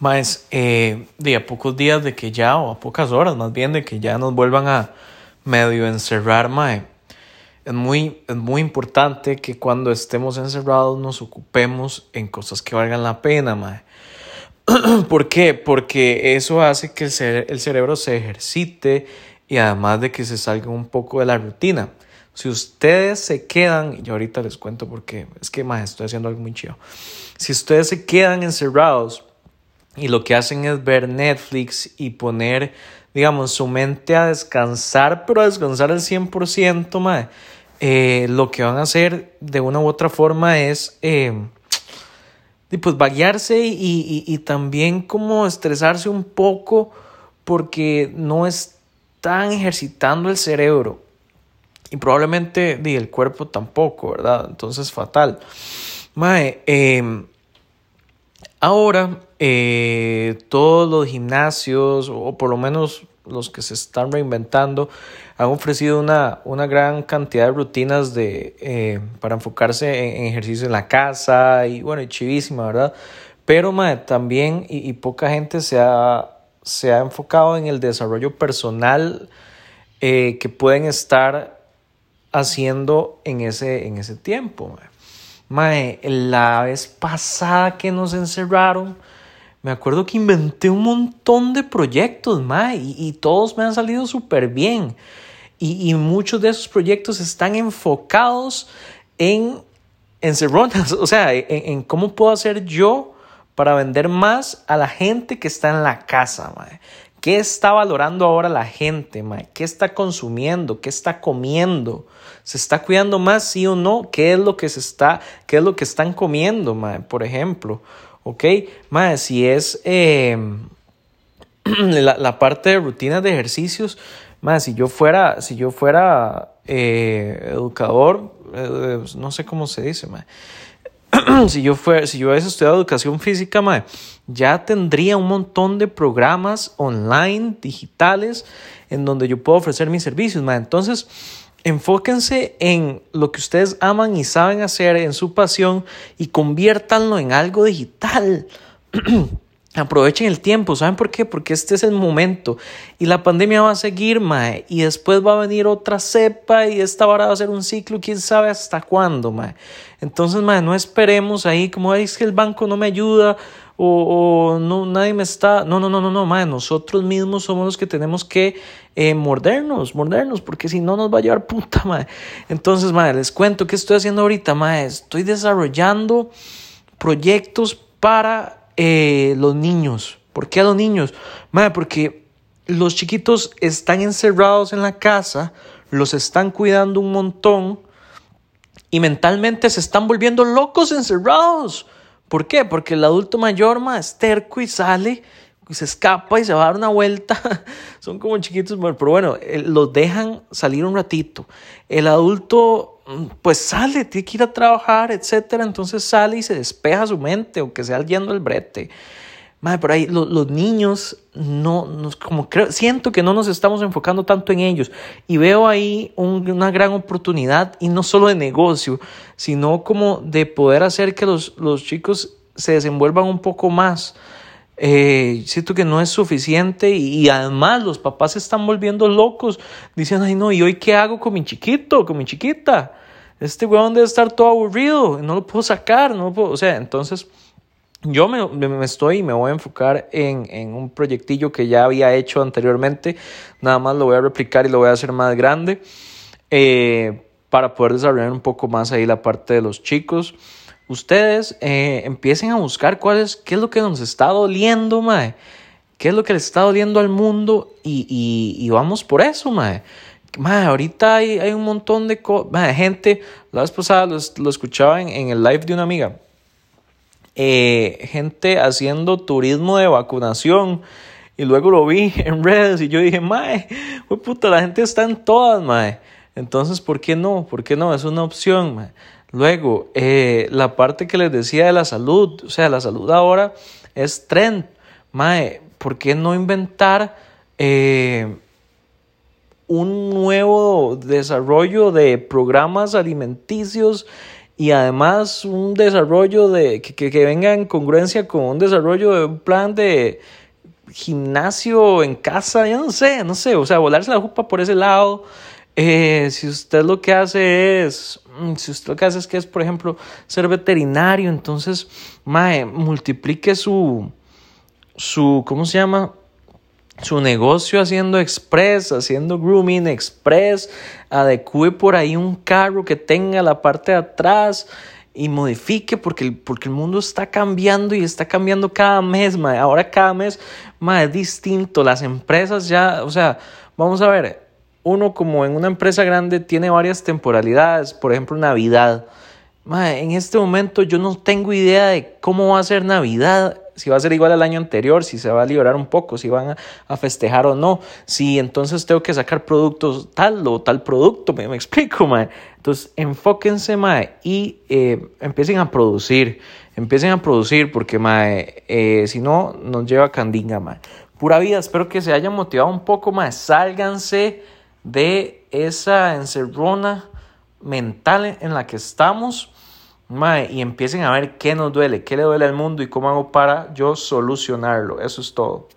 Más, eh, de a pocos días de que ya, o a pocas horas más bien, de que ya nos vuelvan a medio encerrar, mae. Es muy, es muy importante que cuando estemos encerrados nos ocupemos en cosas que valgan la pena, mae. ¿Por qué? Porque eso hace que el, cerebro se ejercite y además de que se salga un poco de la rutina. Si ustedes se quedan, y ahorita les cuento porque es que más estoy haciendo algo muy chido. Si ustedes se quedan encerrados y lo que hacen es ver Netflix y poner, digamos, su mente a descansar, pero a descansar al 100%, mae, eh, lo que van a hacer de una u otra forma es, eh, pues, vaguearse y, y, y, también como estresarse un poco porque no están ejercitando el cerebro y probablemente di, el cuerpo tampoco, ¿verdad? Entonces, fatal. Mae, eh, Ahora, eh, todos los gimnasios, o por lo menos los que se están reinventando, han ofrecido una, una gran cantidad de rutinas de, eh, para enfocarse en, ejercicio en la casa y bueno, chivísima, ¿verdad? Pero también, y, poca gente se ha, se ha enfocado en el desarrollo personal eh, que pueden estar haciendo en ese, en ese tiempo. Mae, la vez pasada que nos encerraron, me acuerdo que inventé un montón de proyectos, mae, y, todos me han salido súper bien. Y, muchos de esos proyectos están enfocados en encerronas, o sea, en, en, cómo puedo hacer yo para vender más a la gente que está en la casa, mae. ¿Qué está valorando ahora la gente, mae? ¿Qué está consumiendo? ¿Qué está comiendo? ¿Se está cuidando más, sí o no? ¿Qué es lo que se está, qué es lo que están comiendo, mae? Por ejemplo, ¿ok? Mae, si es em, la, parte de rutinas de ejercicios, mae, si yo fuera, si yo fuera eh, educador, eh, no sé cómo se dice, mae. si yo fuera, si yo hubiese estudiado educación física, mae, ya tendría un montón de programas online, digitales, en donde yo puedo ofrecer mis servicios, mae. Entonces, Enfóquense en lo que ustedes aman y saben hacer, en su pasión y conviértanlo en algo digital. Aprovechen el tiempo, ¿saben por qué? Porque este es el momento y la pandemia va a seguir, mae, y después va a venir otra cepa y esta hora va a ser un ciclo, quién sabe hasta cuándo, mae. Entonces, mae, no esperemos ahí como es que el banco no me ayuda o, no, nadie me está. No, no, no, no, no, mae, nosotros mismos somos los que tenemos que eh, mordernos, mordernos, porque si no nos va a llevar puta, mae. Entonces, mae, les cuento qué estoy haciendo ahorita, mae. Estoy desarrollando proyectos para eh, los niños. ¿Por qué a los niños? Mae, porque los chiquitos están encerrados en la casa, los están cuidando un montón y mentalmente se están volviendo locos encerrados. ¿Por qué? Porque el adulto mayor más terco y sale se escapa y se va a dar una vuelta. Son como chiquitos, pero bueno, los dejan salir un ratito. El adulto mm, pues sale, tiene que ir a trabajar, etcétera, entonces sale y se despeja su mente o que sea yendo el brete. Madre, por ahí los niños no, nos, como creo, siento que no nos estamos enfocando tanto en ellos y veo ahí una gran oportunidad y no solo de negocio, sino como de poder hacer que los, los chicos se desenvuelvan un poco más. Eh, siento que no es suficiente y, además los papás se están volviendo locos, dicen, ay no, ¿y hoy qué hago con mi chiquito, con mi chiquita? Este weón debe estar todo aburrido, no lo puedo sacar, no lo puedo, o sea, entonces yo me, me, estoy, me voy a enfocar en, en, un proyectillo que ya había hecho anteriormente, nada más lo voy a replicar y lo voy a hacer más grande eh, para poder desarrollar un poco más ahí la parte de los chicos. Ustedes eh, empiecen a buscar cuál es, qué es lo que nos está doliendo, mae, qué es lo que le está doliendo al mundo y, y, vamos por eso, mae. Mae, ahorita hay, hay un montón de gente, la vez pasada lo, lo escuchaba en, en el live de una amiga eh, gente haciendo turismo de vacunación. Y luego lo vi en redes y yo dije, mae, puta, la gente está en todas, mae. Entonces, ¿por qué no? ¿Por qué no? Es una opción, mae. Luego, eh, la parte que les decía de la salud, o sea, la salud ahora es trend. Mae, ¿por qué no inventar eh, un nuevo desarrollo de programas alimenticios y además un desarrollo de que, que, venga en congruencia con un desarrollo de un plan de gimnasio en casa, yo no sé, no sé, o sea, volarse la jupa por ese lado. Eh, si usted lo que hace es, mm, si usted lo que hace es que es, por ejemplo, ser veterinario, entonces, mae, multiplique su, su, ¿cómo se llama? su negocio haciendo express, haciendo grooming express, adecue por ahí un carro que tenga la parte de atrás y modifique porque el, porque el mundo está cambiando y está cambiando cada mes, ahora cada mes ma, es distinto, las empresas ya, o sea, vamos a ver, uno como en una empresa grande tiene varias temporalidades, por ejemplo Navidad, en este momento yo no tengo idea de cómo va a ser Navidad si va a ser igual al año anterior, si se va a liberar un poco, si van a, festejar o no, si entonces tengo que sacar productos tal o tal producto, me, explico, mae. Entonces, enfóquense, mae, y eh, empiecen a producir, empiecen a producir, porque, mae, eh, si no, nos lleva candinga, mae. Pura vida, espero que se hayan motivado un poco, mae, sálganse de esa encerrona mental en la que estamos y empiecen a ver qué nos duele, qué le duele al mundo y cómo hago para yo solucionarlo. Eso es todo.